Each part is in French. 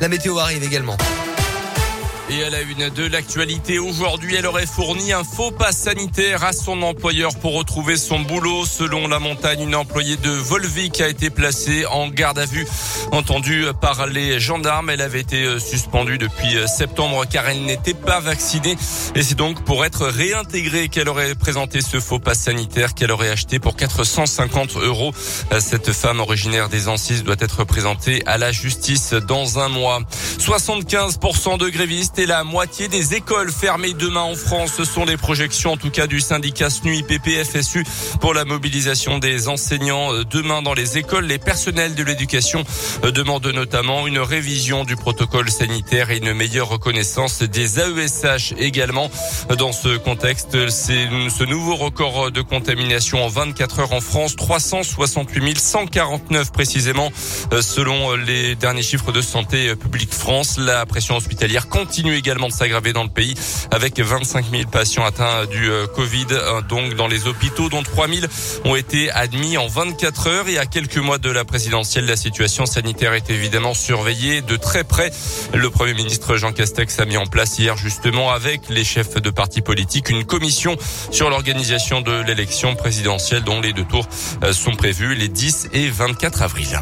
La météo arrive également. Et à la une de l'actualité, aujourd'hui, elle aurait fourni un faux pass sanitaire à son employeur pour retrouver son boulot. Selon la montagne, une employée de Volvic a été placée en garde à vue. Entendue par les gendarmes, elle avait été suspendue depuis septembre car elle n'était pas vaccinée. Et c'est donc pour être réintégrée qu'elle aurait présenté ce faux pass sanitaire qu'elle aurait acheté pour 450 euros. Cette femme originaire des Ancises doit être présentée à la justice dans un mois. 75% de grévistes et la moitié des écoles fermées demain en France. Ce sont les projections en tout cas du syndicat SNU IPP FSU pour la mobilisation des enseignants euh, demain dans les écoles. Les personnels de l'éducation euh, demandent notamment une révision du protocole sanitaire et une meilleure reconnaissance des AESH également. Dans ce contexte, c'est ce nouveau record de contamination en 24 heures en France, 368 149 précisément, euh, selon les derniers chiffres de Santé publique France. La pression hospitalière continue également de s'aggraver dans le pays avec 25 000 patients atteints du euh, Covid euh, donc dans les hôpitaux dont 3 000 ont été admis en 24 heures et à quelques mois de la présidentielle la situation sanitaire est évidemment surveillée de très près. Le Premier ministre Jean Castex a mis en place hier justement avec les chefs de partis politiques une commission sur l'organisation de l'élection présidentielle dont les deux tours euh, sont prévus les 10 et 24 avril.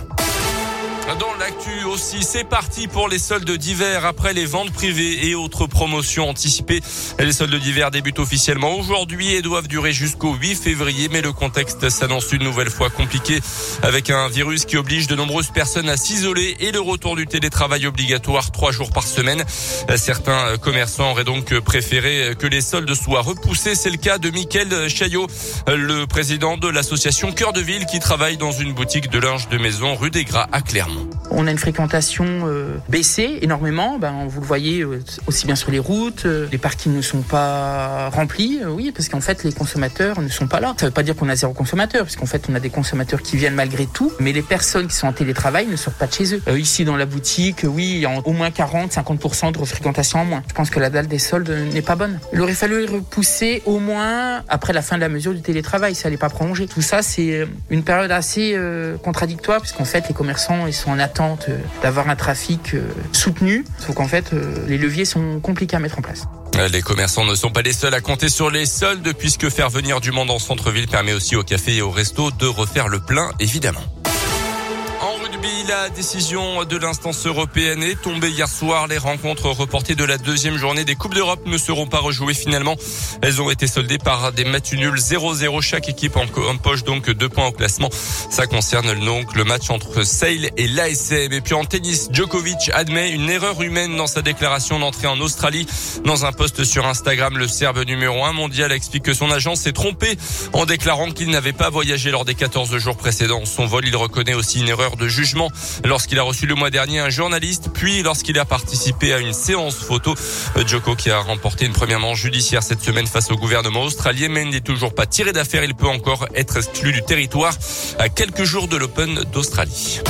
Dans l'actu aussi, c'est parti pour les soldes d'hiver après les ventes privées et autres promotions anticipées. Les soldes d'hiver débutent officiellement aujourd'hui et doivent durer jusqu'au 8 février, mais le contexte s'annonce une nouvelle fois compliqué avec un virus qui oblige de nombreuses personnes à s'isoler et le retour du télétravail obligatoire trois jours par semaine. Certains commerçants auraient donc préféré que les soldes soient repoussés. C'est le cas de Mickaël Chaillot, le président de l'association Cœur de Ville qui travaille dans une boutique de linge de maison rue des Gras à Clermont. On a une fréquentation euh, baissée énormément. Ben, vous le voyez euh, aussi bien sur les routes. Euh, les parkings ne sont pas remplis. oui, parce qu'en fait, les consommateurs ne sont pas là. Ça ne veut pas dire qu'on a zéro consommateur, parce qu'en fait, on a des consommateurs qui viennent malgré tout. Mais les personnes qui sont en télétravail ne sortent pas de chez eux. ici, dans la boutique, oui, il y a au moins 40-50% de fréquentation en moins. Je pense que la dalle des soldes n'est pas bonne. Il aurait fallu repousser au moins après la fin de la mesure du télétravail. Ça n'est pas prolongé. Tout ça, c'est une période assez contradictoire, puisqu'en fait, les commerçants, ils sont en attente euh, d'avoir un trafic euh, soutenu. Sauf qu'en fait, euh, les leviers sont compliqués à mettre en place. Les commerçants ne sont pas les seuls à compter sur les soldes puisque faire venir du monde en centre-ville permet aussi aux cafés et aux restos de refaire le plein, évidemment la décision de l'instance européenne est tombée hier soir. Les rencontres reportées de la deuxième journée des Coupes d'Europe ne seront pas rejouées finalement. Elles ont été soldées par des matchs nuls 0-0. Chaque équipe en, poche donc deux points au classement. Ça concerne donc le match entre Sale et l'ASM. Et puis en tennis, Djokovic admet une erreur humaine dans sa déclaration d'entrée en Australie. Dans un post sur Instagram, le Serbe numéro 1 mondial explique que son agent s'est trompé en déclarant qu'il n'avait pas voyagé lors des 14 jours précédents. Son vol, il reconnaît aussi une erreur de jugement lorsqu'il a reçu le mois dernier un journaliste, puis lorsqu'il a participé à une séance photo. Joko qui a remporté une première manche judiciaire cette semaine face au gouvernement australien, mais n'est toujours pas tiré d'affaire. Il peut encore être exclu du territoire à quelques jours de l'Open d'Australie.